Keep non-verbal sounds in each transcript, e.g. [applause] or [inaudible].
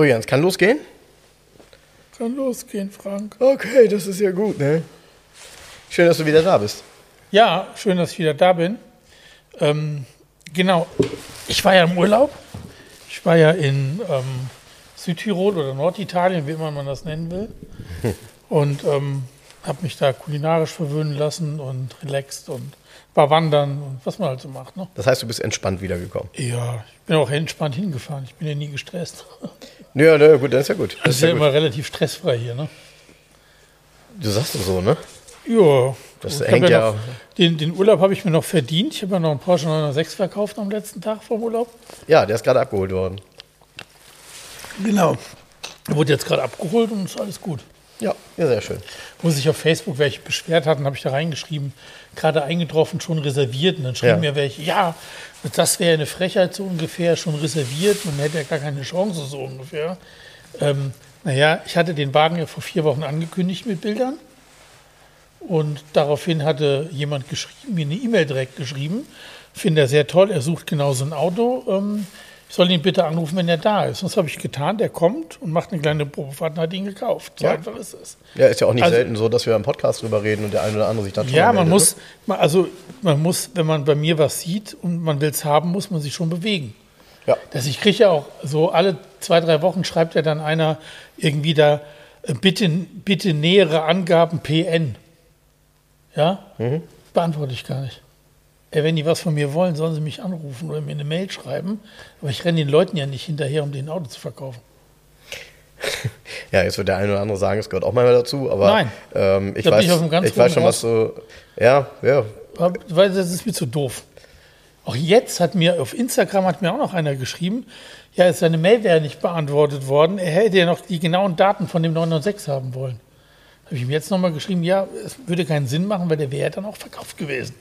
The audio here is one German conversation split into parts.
So, Jens, kann losgehen? Kann losgehen, Frank. Okay, das ist ja gut, ne? Schön, dass du wieder da bist. Ja, schön, dass ich wieder da bin. Ähm, genau, ich war ja im Urlaub. Ich war ja in ähm, Südtirol oder Norditalien, wie immer man das nennen will. [laughs] Und ähm, habe mich da kulinarisch verwöhnen lassen und relaxed und war wandern und was man halt so macht. Ne? Das heißt, du bist entspannt wiedergekommen. Ja, ich bin auch entspannt hingefahren. Ich bin ja nie gestresst. [laughs] Ja, na gut, dann ist ja gut. Das ist ja, ja immer relativ stressfrei hier, ne? Du sagst es so, ne? Ja. Das hängt hab ja- noch, den, den Urlaub habe ich mir noch verdient. Ich habe ja noch einen Porsche 906 verkauft am letzten Tag vom Urlaub. Ja, der ist gerade abgeholt worden. Genau. Wurde jetzt gerade abgeholt und ist alles gut. Ja, ja, sehr schön. Wo sich auf Facebook welche beschwert hatten, habe ich da reingeschrieben, gerade eingetroffen, schon reserviert. Und dann schrieben Ja. mir welche, ja, das wäre eine Frechheit so ungefähr, schon reserviert. Man hätte ja gar keine Chance so ungefähr. Ähm, naja, ich hatte den Wagen ja vor vier Wochen angekündigt mit Bildern. Und daraufhin hatte jemand geschrieben, mir eine E-Mail direkt geschrieben. Finde er sehr toll, er sucht genau so ein Auto. Ähm, ich soll ihn bitte anrufen, wenn er da ist. Und das habe ich getan. Der kommt und macht eine kleine Probefahrt und hat ihn gekauft. So Ja. einfach ist es. Ja, ist ja auch nicht Also- selten so, dass wir im Podcast drüber reden und der eine oder andere sich dann schon Ja, man meldet, muss, man- also man muss, wenn man bei mir was sieht und man will es haben, muss man sich schon bewegen. Ne? Ja. Das, ich kriege ja auch so alle zwei, drei Wochen schreibt ja dann einer irgendwie da, äh, bitte, bitte nähere Angaben PN. Ja? Mhm. Beantworte ich gar nicht. Wenn die was von mir wollen, sollen sie mich anrufen oder mir eine Mail schreiben. Aber ich renne den Leuten ja nicht hinterher, um den Auto zu verkaufen. [laughs] Ja, jetzt wird der eine oder andere sagen, es gehört auch mal dazu, aber Nein. ähm, ich, weiß, ich weiß schon, was du. Ja, ja. Weil das ist mir zu doof. Auch jetzt hat mir auf Instagram hat mir auch noch einer geschrieben, ja, seine Mail wäre nicht beantwortet worden. Er hätte ja noch die genauen Daten von dem 906 haben wollen. Habe ich ihm jetzt nochmal geschrieben, ja, es würde keinen Sinn machen, weil der wäre dann auch verkauft gewesen.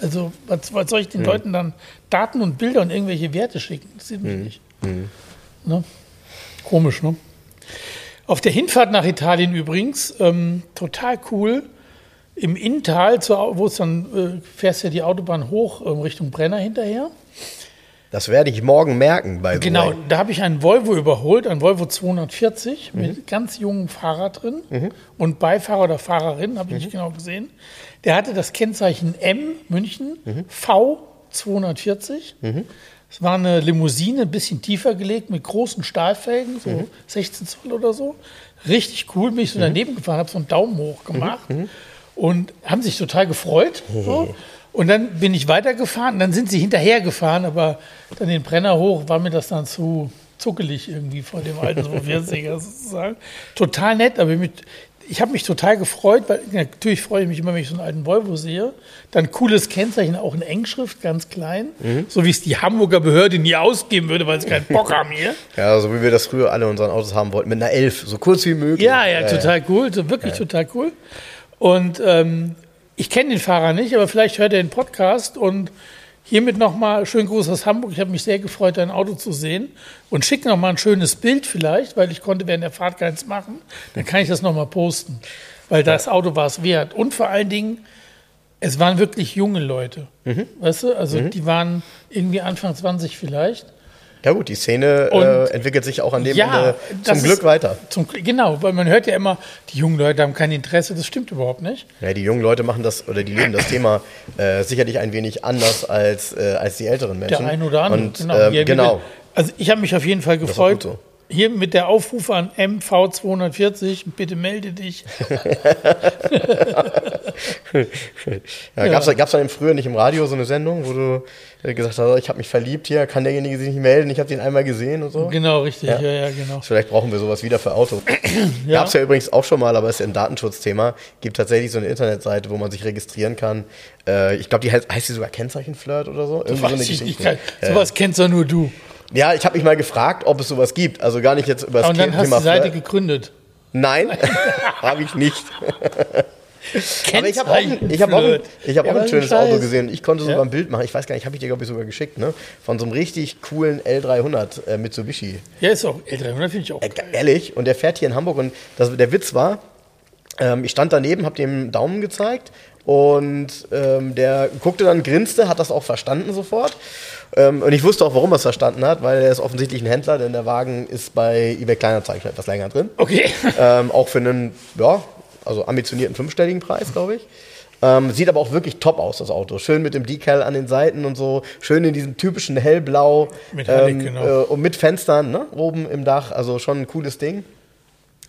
Also, was, was soll ich den Leuten dann Daten und Bilder und irgendwelche Werte schicken? Das sieht mich nicht. Ne? Komisch, ne? Auf der Hinfahrt nach Italien übrigens, ähm, total cool. Im Inntal, wo es dann, äh, fährst ja die Autobahn hoch ähm, Richtung Brenner hinterher. Das werde ich morgen merken bei Genau, da habe ich einen Volvo überholt, einen Volvo 240 mit ganz jungem Fahrer drin. Und Beifahrer oder Fahrerin, habe ich nicht genau gesehen. Der hatte das Kennzeichen M München V 240. Es war eine Limousine, ein bisschen tiefer gelegt mit großen Stahlfelgen, so 16 Zoll oder so. Richtig cool, bin ich so daneben gefahren, habe so einen Daumen hoch gemacht. Und haben sich total gefreut. So. Und dann bin ich weitergefahren, dann sind sie hinterhergefahren, aber dann den Brenner hoch war mir das dann zu zuckelig irgendwie vor dem alten 240er [laughs] sozusagen. Total nett, aber mit, ich habe mich total gefreut, weil natürlich freue ich mich immer, wenn ich so einen alten Volvo sehe. Dann cooles Kennzeichen, auch in Engschrift, ganz klein, so wie es die Hamburger Behörde nie ausgeben würde, weil sie keinen Bock [laughs] haben hier. Ja, so wie wir das früher alle in unseren Autos haben wollten, mit einer 11, so kurz wie möglich. Ja, ja, total cool, so wirklich total cool. Und ähm, ich kenne den Fahrer nicht, aber vielleicht hört er den Podcast und hiermit nochmal schönen Gruß aus Hamburg. Ich habe mich sehr gefreut, dein Auto zu sehen und schick nochmal ein schönes Bild vielleicht, weil ich konnte während der Fahrt keins machen. Dann kann ich das nochmal posten, weil das Auto war es wert. Und vor allen Dingen, es waren wirklich junge Leute. Weißt du, also die waren irgendwie Anfang 20 vielleicht. Ja gut, die Szene äh, entwickelt sich auch an dem Ja, Ende das zum Glück ist- weiter. Zum, genau, weil man hört ja immer, die jungen Leute haben kein Interesse. Das stimmt überhaupt nicht. Ja, die jungen Leute machen das oder die leben das Thema äh, sicherlich ein wenig anders als, äh, als die älteren Menschen. Der ein oder andere. Und, genau. ähm, Ja, genau. Also ich habe mich auf jeden Fall ist auch gefreut. gut so. Hier mit der Aufruf an MV240, bitte melde dich. [laughs] ja, Gab es dann im früher nicht im Radio so eine Sendung, wo du äh, gesagt hast, ich habe mich verliebt hier, kann derjenige sich nicht melden, ich habe den einmal gesehen und so? Genau, richtig, ja, ja, ja genau. Vielleicht brauchen wir sowas wieder für Autos. [clears throat] ja. Gab es ja übrigens auch schon mal, aber es ist ja ein Datenschutzthema. Gibt tatsächlich so eine Internetseite, wo man sich registrieren kann. Äh, ich glaube, die heißt, heißt die sogar Kennzeichenflirt oder so? Irgendwie so eine Geschichte. Sowas kennst doch nur du. Ja, ich habe mich mal gefragt, ob es sowas gibt. Also gar nicht jetzt über das Und dann hast du die Seite gegründet. Nein, [laughs] habe ich nicht. Aber ich habe auch, ich hab auch, ein, ich hab auch ein schönes Auto gesehen. Ich konnte sogar ja? ein Bild machen. Ich weiß gar nicht, habe ich dir, glaube ich, sogar geschickt, ne? Von so einem richtig coolen L300 äh, Mitsubishi. Ja, ist auch, L300 finde ich auch. Äh, ehrlich, und der fährt hier in Hamburg und das, der Witz war, ähm, ich stand daneben, habe dem Daumen gezeigt und ähm, der guckte dann, grinste, hat das auch verstanden sofort. Ähm, und ich wusste auch, warum er es verstanden hat, weil er ist offensichtlich ein Händler, denn der Wagen ist bei eBay Kleinanzeigen etwas länger drin. Okay. [laughs] Ähm, auch für einen, ja, also ambitionierten fünfstelligen Preis, glaube ich. Ähm, sieht aber auch wirklich top aus, das Auto. Schön mit dem Decal an den Seiten und so. Schön in diesem typischen hellblau. Mit Helik, ähm, genau. Äh, und mit Fenstern ne? oben im Dach. Also schon ein cooles Ding.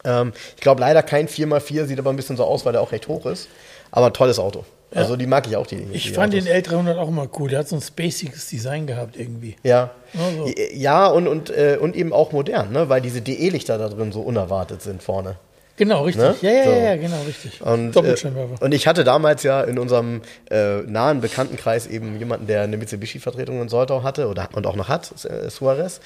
Ähm, ich glaube leider kein 4x4, sieht aber ein bisschen so aus, weil der auch recht hoch ist. Aber ein tolles Auto. Also die mag ich auch, die. Ich die fand Autos. den L300 auch immer cool. Der hat so ein spaciges Design gehabt irgendwie. Ja. Also. Ja, und, und, äh, und eben auch modern, ne? weil diese DE-Lichter da drin so unerwartet sind vorne. Genau, richtig. Ne? Ja, ja, so. ja, genau, richtig. Und, äh, und ich hatte damals ja in unserem äh, nahen Bekanntenkreis eben jemanden, der eine Mitsubishi-Vertretung in Soldau hatte oder, und auch noch hat, äh, Suarez.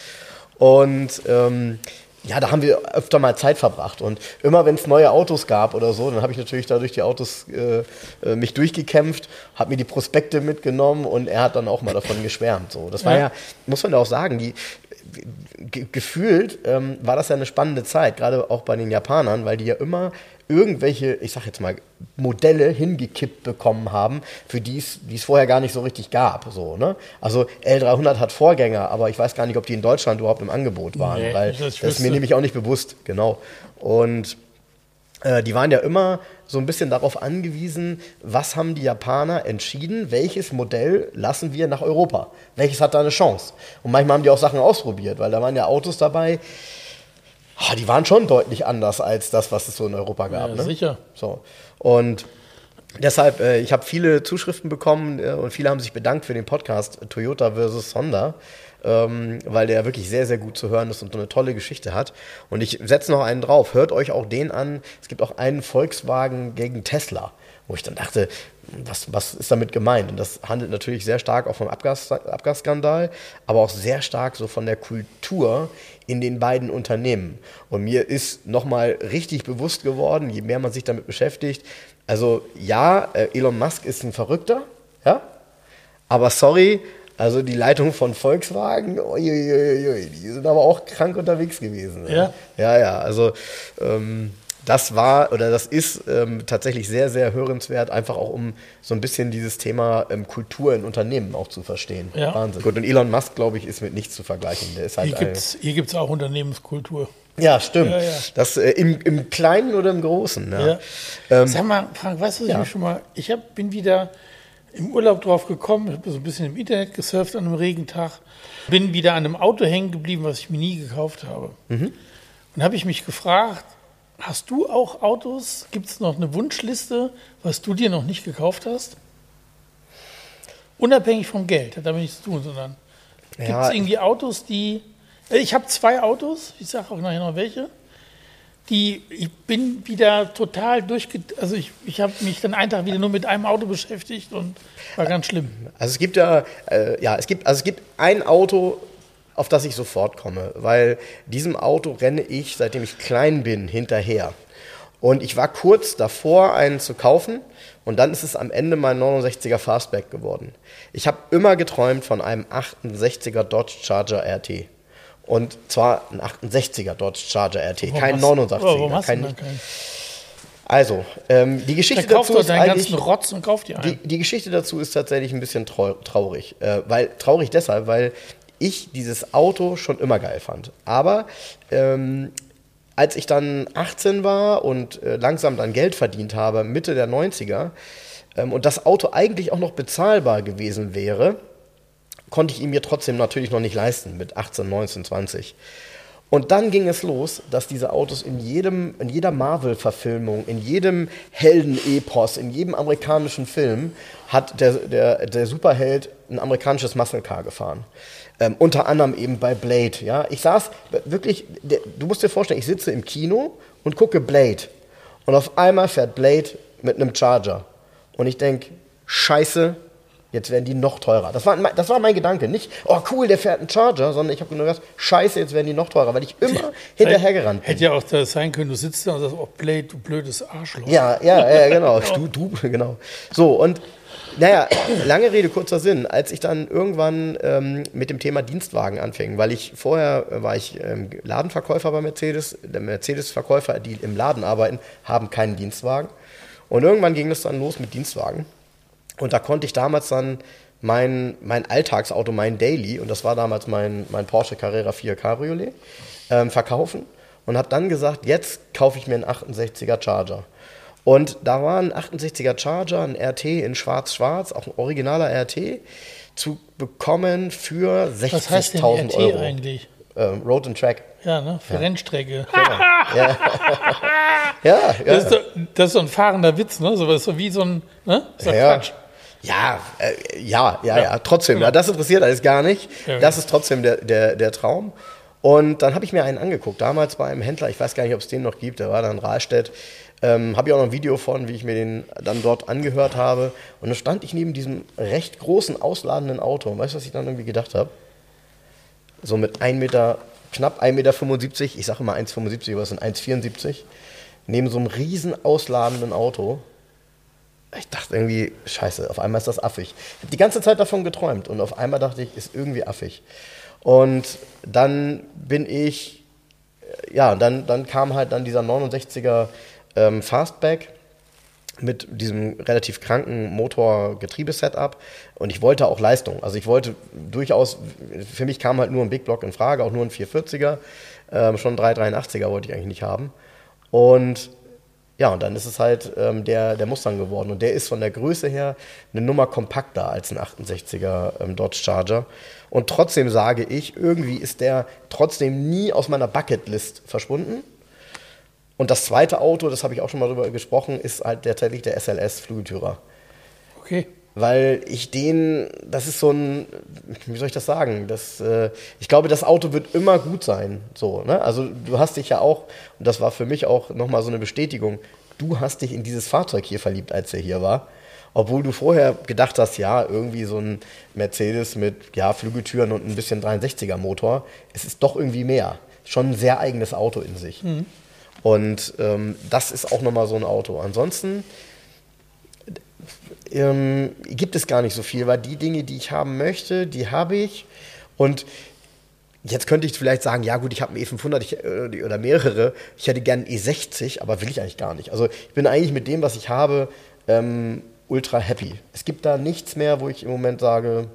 Und ähm, ja, da haben wir öfter mal Zeit verbracht. Und immer wenn es neue Autos gab oder so, dann habe ich natürlich da durch die Autos äh, äh mich durchgekämpft, habe mir die Prospekte mitgenommen und er hat dann auch mal davon geschwärmt. So, das war ja, ja muss man ja auch sagen, die, gefühlt ähm, war das ja eine spannende Zeit, gerade auch bei den Japanern, weil die ja immer irgendwelche, ich sag jetzt mal, Modelle hingekippt bekommen haben, für die es vorher gar nicht so richtig gab. So, ne? Also L300 hat Vorgänger, aber ich weiß gar nicht, ob die in Deutschland überhaupt im Angebot waren, nee, weil das, das ist mir nämlich auch nicht bewusst, genau. Und äh, die waren ja immer so ein bisschen darauf angewiesen, was haben die Japaner entschieden, welches Modell lassen wir nach Europa, welches hat da eine Chance. Und manchmal haben die auch Sachen ausprobiert, weil da waren ja Autos dabei, oh, die waren schon deutlich anders als das, was es so in Europa gab. Ja, ne? Sicher. So. Und deshalb, äh, ich habe viele Zuschriften bekommen äh, und viele haben sich bedankt für den Podcast Toyota versus Honda ähm, weil der wirklich sehr, sehr gut zu hören ist und so eine tolle Geschichte hat. Und ich setze noch einen drauf. Hört euch auch den an. Es gibt auch einen Volkswagen gegen Tesla, wo ich dann dachte, was, was ist damit gemeint? Und das handelt natürlich sehr stark auch vom Abgas, Abgasskandal, aber auch sehr stark so von der Kultur in den beiden Unternehmen. Und mir ist nochmal richtig bewusst geworden, je mehr man sich damit beschäftigt, also ja, äh, Elon Musk ist ein Verrückter, ja, aber sorry, also die Leitung von Volkswagen, uiuiui, die sind aber auch krank unterwegs gewesen. Ja. Ja, ja. Also ähm, das war oder das ist ähm, tatsächlich sehr, sehr hörenswert, einfach auch um so ein bisschen dieses Thema ähm, Kultur in Unternehmen auch zu verstehen. Ja. Wahnsinn. Gut, und Elon Musk, glaube ich, ist mit nichts zu vergleichen. Der ist halt hier gibt es auch Unternehmenskultur. Ja, stimmt. Ja, ja. Das äh, im, im Kleinen oder im Großen. Ja. ja. Ähm, Sag mal, Frank, weißt du, was ich schon mal, ich hab, bin wieder im Urlaub drauf gekommen, habe so ein bisschen im Internet gesurft an einem Regentag, bin wieder an einem Auto hängen geblieben, was ich mir nie gekauft habe. Mhm. Und habe ich mich gefragt, hast du auch Autos? Gibt es noch eine Wunschliste, was du dir noch nicht gekauft hast? Unabhängig vom Geld, hat damit nichts zu tun, sondern ja, gibt es irgendwie Autos, die. Äh, ich habe zwei Autos, ich sage auch nachher noch welche die, ich bin wieder total durchge... Also ich, ich habe mich dann einen Tag wieder nur mit einem Auto beschäftigt und war ganz schlimm. Also es gibt ja, äh, ja, es gibt, also es gibt ein Auto, auf das ich sofort komme, weil diesem Auto renne ich, seitdem ich klein bin, hinterher. Und ich war kurz davor, einen zu kaufen und dann ist es am Ende mein 69er Fastback geworden. Ich habe immer geträumt von einem 68er Dodge Charger RT. Und zwar ein 68er Dodge Charger RT, warum kein 89er. Warum kein, kein also, ähm, die Geschichte dazu ist eigentlich, Rotz und kauft die, die, die, Geschichte dazu ist tatsächlich ein bisschen traurig. Äh, weil, traurig deshalb, weil ich dieses Auto schon immer geil fand. Aber ähm, als ich dann 18 war und äh, langsam dann Geld verdient habe, Mitte der 90er, ähm, und das Auto eigentlich auch noch bezahlbar gewesen wäre, konnte ich ihn mir trotzdem natürlich noch nicht leisten mit 18, 19, 20. Und dann ging es los, dass diese Autos in, jedem, in jeder Marvel-Verfilmung, in jedem Helden-Epos, in jedem amerikanischen Film hat der, der, der Superheld ein amerikanisches Muscle Car gefahren. Ähm, unter anderem eben bei Blade. Ja? Ich saß wirklich, du musst dir vorstellen, ich sitze im Kino und gucke Blade. Und auf einmal fährt Blade mit einem Charger. Und ich denke, scheiße, jetzt werden die noch teurer. Das war, das war mein Gedanke. Nicht, oh cool, der fährt einen Charger, sondern ich habe nur gedacht, scheiße, jetzt werden die noch teurer, weil ich immer [laughs] hinterhergerannt bin. Hätte ja auch das sein können, du sitzt da und sagst, oh Blade, du blödes Arschloch. Ja, ja, ja, genau. [laughs] du, du, genau. So, und naja, lange Rede, kurzer Sinn. Als ich dann irgendwann ähm, mit dem Thema Dienstwagen anfing, weil ich vorher äh, war ich ähm, Ladenverkäufer bei Mercedes. Der Mercedes-Verkäufer, die im Laden arbeiten, haben keinen Dienstwagen. Und irgendwann ging es dann los mit Dienstwagen. Und da konnte ich damals dann mein, mein Alltagsauto, mein Daily, und das war damals mein, mein Porsche Carrera 4 Cabriolet, ähm, verkaufen. Und habe dann gesagt, jetzt kaufe ich mir einen 68er Charger. Und da war ein 68er Charger, ein RT in schwarz-schwarz, auch ein originaler RT, zu bekommen für 60.000 Euro. eigentlich? Ähm, Road and Track. Ja, ne? Für ja. Rennstrecke. [laughs] Ja. ja. ja, [laughs] ja. Das, ist so, das, ist so, ein fahrender Witz, ne? So, so wie so ein, ne? So ja. Quatsch. Ja, äh, ja, ja, ja, trotzdem. Ja. das interessiert alles gar nicht. Das ist trotzdem der, der, der Traum. Und dann habe ich mir einen angeguckt, damals bei einem Händler, ich weiß gar nicht, ob es den noch gibt, der war dann Rahlstedt. Ähm, habe ich auch noch ein Video von, wie ich mir den dann dort angehört habe. Und dann stand ich neben diesem recht großen, ausladenden Auto. Und weißt du, was ich dann irgendwie gedacht habe? So mit 1 Meter, knapp 1,75 Meter, ich sage immer 1,75, aber es sind 1,74, neben so einem riesen ausladenden Auto. Ich dachte irgendwie, scheiße, auf einmal ist das affig. Ich habe die ganze Zeit davon geträumt und auf einmal dachte ich, ist irgendwie affig. Und dann bin ich, ja, dann, dann kam halt dann dieser 69er ähm, Fastback mit diesem relativ kranken Motor-Getriebe-Setup und ich wollte auch Leistung. Also ich wollte durchaus, für mich kam halt nur ein Big Block in Frage, auch nur ein 440er, ähm, schon ein 383er wollte ich eigentlich nicht haben. Und ja, und dann ist es halt ähm, der, der Mustang geworden und der ist von der Größe her eine Nummer kompakter als ein 68er ähm, Dodge Charger. Und trotzdem sage ich, irgendwie ist der trotzdem nie aus meiner Bucketlist verschwunden und das zweite Auto, das habe ich auch schon mal drüber gesprochen, ist halt tatsächlich der SLS Flügeltürer. Okay. Weil ich den, das ist so ein, wie soll ich das sagen? Das, äh, ich glaube, das Auto wird immer gut sein. So, ne? Also du hast dich ja auch, und das war für mich auch nochmal so eine Bestätigung, du hast dich in dieses Fahrzeug hier verliebt, als er hier war. Obwohl du vorher gedacht hast, ja, irgendwie so ein Mercedes mit ja, Flügeltüren und ein bisschen 63er Motor. Es ist doch irgendwie mehr. Schon ein sehr eigenes Auto in sich. Mhm. Und ähm, das ist auch nochmal so ein Auto. Ansonsten ähm, gibt es gar nicht so viel, weil die Dinge, die ich haben möchte, die habe ich. Und jetzt könnte ich vielleicht sagen, ja gut, ich habe einen E500 ich, äh, oder mehrere. Ich hätte gerne einen E60, aber will ich eigentlich gar nicht. Also ich bin eigentlich mit dem, was ich habe, ähm, ultra happy. Es gibt da nichts mehr, wo ich im Moment sage,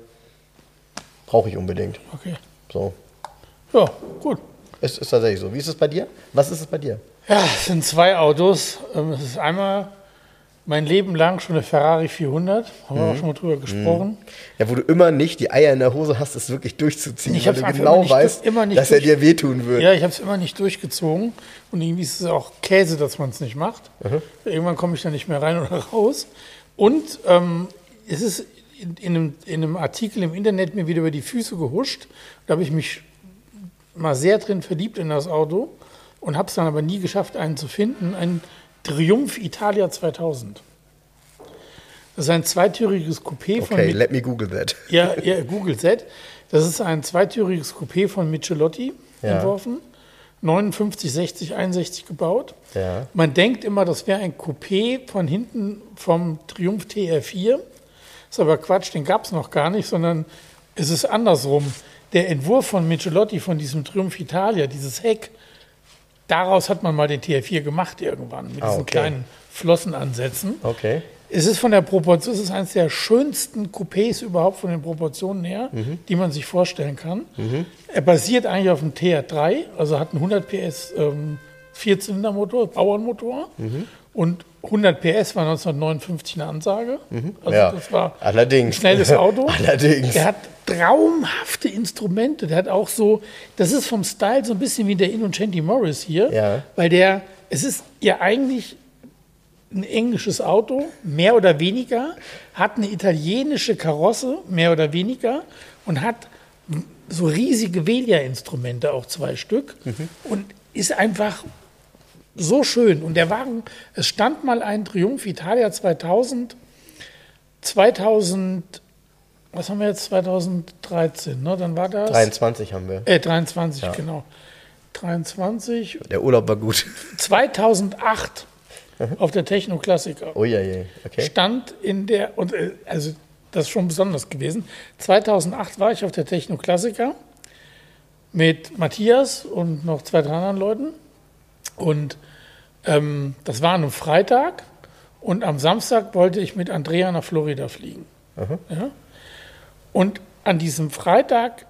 brauche ich unbedingt. Okay. So. Ja, gut. Es ist tatsächlich so. Wie ist es bei dir? Was ist es bei dir? Ja, es sind zwei Autos. Ähm, es ist einmal mein Leben lang schon eine Ferrari 400. Haben wir auch mhm. schon mal drüber gesprochen. Mhm. Ja, wo du immer nicht die Eier in der Hose hast, es wirklich durchzuziehen, ich weil du genau nicht, weißt, dass er dir wehtun wird. Ja, ich habe es immer nicht durchgezogen. Und irgendwie ist es auch Käse, dass man es nicht macht. Mhm. Irgendwann komme ich da nicht mehr rein oder raus. Und ähm, es ist in, in, einem, in einem Artikel im Internet mir wieder über die Füße gehuscht. Da habe ich mich mal sehr drin verliebt in das Auto und habe es dann aber nie geschafft, einen zu finden. Ein Triumph Italia 2000. Das ist ein zweitüriges Coupé von. Okay, let me Google that. [laughs] Ja, ja Google that. Das ist ein zweitüriges Coupé von Michelotti ja. entworfen. 59, 60, 61 gebaut. Ja. Man denkt immer, das wäre ein Coupé von hinten vom Triumph TR4. Das ist aber Quatsch, den gab es noch gar nicht, sondern es ist andersrum. Der Entwurf von Michelotti von diesem Triumph Italia, dieses Heck, daraus hat man mal den TR4 gemacht irgendwann mit ah, diesen okay. kleinen Flossenansätzen. Okay. Es ist von der Proportion, es ist eines der schönsten Coupés überhaupt von den Proportionen her, mhm. die man sich vorstellen kann. Mhm. Er basiert eigentlich auf dem TR3, also hat einen 100 PS ähm, Vierzylindermotor, Bauernmotor. Mhm. Und 100 PS war 1959 eine Ansage. Also ja. das war Allerdings. ein schnelles Auto. [laughs] Allerdings. Der hat traumhafte Instrumente. Der hat auch so, das ist vom Style so ein bisschen wie der Innocenti Morris hier. Ja. Weil der, es ist ja eigentlich ein englisches Auto, mehr oder weniger, hat eine italienische Karosse, mehr oder weniger, und hat so riesige Velia-Instrumente, auch zwei Stück, und ist einfach so schön. Und der Wagen, es stand mal ein Triumph Italia 2000, 2000, was haben wir jetzt, 2013, ne? Dann war das, 23 haben wir. äh, 23, genau. 23, Der Urlaub war gut. 2008 auf der Techno Klassiker Oh ja, ja. Okay. stand in der, und äh, also das ist schon besonders gewesen. 2008 war ich auf der Techno Klassiker mit Matthias und noch zwei, drei anderen Leuten. Und ähm, das war an einem Freitag. Und am Samstag wollte ich mit Andrea nach Florida fliegen. Ja? Und an diesem Freitag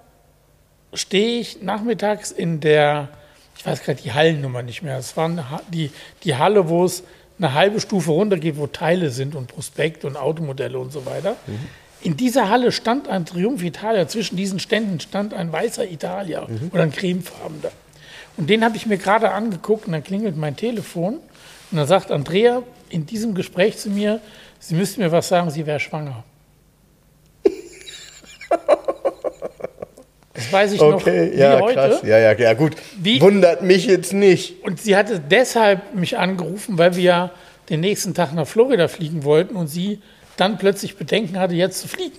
stehe ich nachmittags in der, ich weiß gerade die Hallennummer nicht mehr, es war Ha- die, die Halle, wo es eine halbe Stufe runtergeht, wo Teile sind und Prospekt und Automodelle und so weiter. In dieser Halle stand ein Triumph Italia, zwischen diesen Ständen stand ein weißer Italia oder ein cremefarbener. Und den habe ich mir gerade angeguckt und dann klingelt mein Telefon und dann sagt Andrea in diesem Gespräch zu mir, Sie müssten mir was sagen, sie wäre schwanger. Das weiß ich noch Okay, wie ja, heute. krass. Ja, ja, ja, gut. Wie- Wundert mich jetzt nicht. Und sie hatte deshalb mich angerufen, weil wir ja den nächsten Tag nach Florida fliegen wollten und sie dann plötzlich Bedenken hatte, jetzt zu fliegen.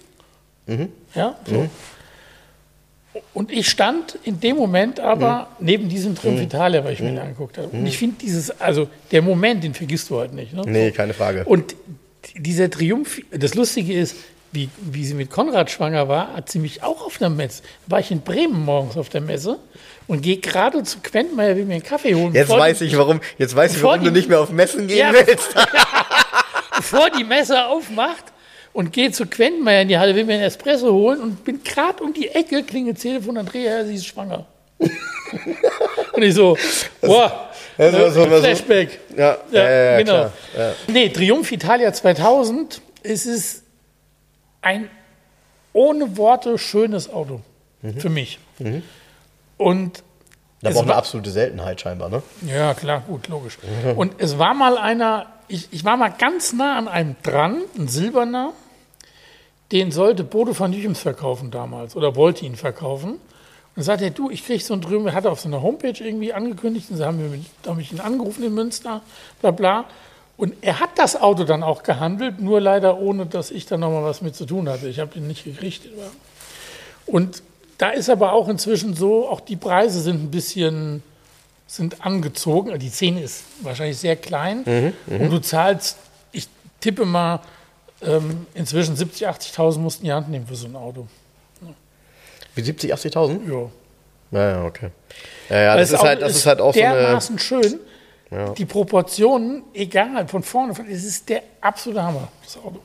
Ja, so. Und ich stand in dem Moment aber neben diesem Triumph Italia, weil ich mir den angeguckt habe. Und ich finde dieses, also der Moment, den vergisst du halt nicht. Ne? Nee, keine Frage. Und dieser Triumph, das Lustige ist, wie, wie sie mit Konrad schwanger war, hat sie mich auch auf einer Messe. War ich in Bremen morgens auf der Messe und gehe gerade zu Quentmeier, will mir einen Kaffee holen. Jetzt weiß ich, warum, jetzt weiß ich, warum du die- nicht mehr auf Messen gehen Ja, willst. [laughs] [laughs] bevor die Messe aufmacht und gehe zu Quentmeier in die Halle, will mir einen Espresso holen und bin gerade um die Ecke, klingelt Telefon, Andrea, sie ist schwanger. [laughs] und ich so, boah, Das war so- äh, war so- Flashback. Ja, ja, ja, genau. klar. Ja. Nee, Triumph Italia 2000, es ist ein ohne Worte schönes Auto für mich. Und Da Es braucht eine war- absolute Seltenheit scheinbar, ne? ja, klar, gut, logisch. Und es war mal einer, ich, ich war mal ganz nah an einem dran, ein silberner, den sollte Bodo van Düchems verkaufen damals oder wollte ihn verkaufen. Und dann sagte er, du, ich krieg so einen Drüben, er hatte auf seiner Homepage irgendwie angekündigt, und sie haben mir mit, da habe ich ihn angerufen in Münster, bla bla. Und er hat das Auto dann auch gehandelt, nur leider ohne, dass ich da nochmal was mit zu tun hatte. Ich habe den nicht gekriegt. Und da ist aber auch inzwischen so, auch die Preise sind ein bisschen sind angezogen. Die Szene ist wahrscheinlich sehr klein und du zahlst, ich tippe mal, ähm, inzwischen 70.000, 80.000 musst du in die Hand nehmen für so ein Auto. Wie 70, 80.000? Ja. Ja, ja, okay. Ja, ja, das, ist halt, das ist halt auch so eine. dermaßen schön. Die Proportionen, egal, von vorne, von, es ist der absolute Hammer, das Auto.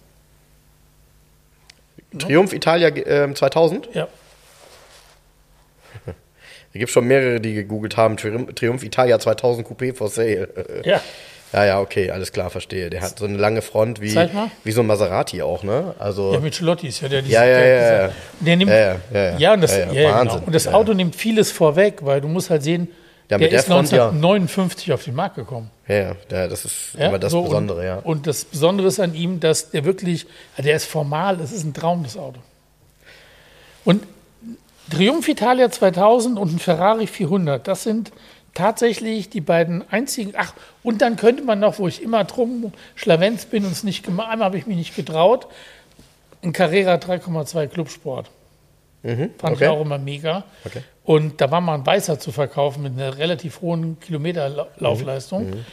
Triumph Italia ähm, 2000. Ja. Da gibt es schon mehrere, die gegoogelt haben. Triumph, Triumph Italia 2000 Coupé for sale. Ja. Ja, ja, okay, alles klar, verstehe. Der hat so eine lange Front wie, wie so ein Maserati auch, ne? Also, Ja, mit Celotti ist ja der. Ja, ja, der, ja, ja. Der nimmt, Ja, ja, ja, ja. ja, und das, Ja, ja, ja, ja, Wahnsinn. Genau. Und das Ja, Auto nimmt vieles vorweg, weil du musst halt sehen, Ja, der, der ist Front, ja. 1959 auf den Markt gekommen. ja, ja, ja, das ist Ja, immer das so, Besondere, und, ja. Und das Besondere ist an ihm, dass der wirklich, ja, der ist formal, das ist ein Traum, das Auto. Und Triumph Italia 2000 und ein Ferrari 400, das sind tatsächlich die beiden einzigen. Ach, und dann könnte man noch, wo ich immer drum schlavenz bin und es nicht gemacht, einmal habe ich mich nicht getraut, ein Carrera 3,2 Clubsport. Fand ich Mhm, okay. auch immer mega. Okay. Und da war mal ein Weißer zu verkaufen mit einer relativ hohen Kilometerlaufleistung. Mhm.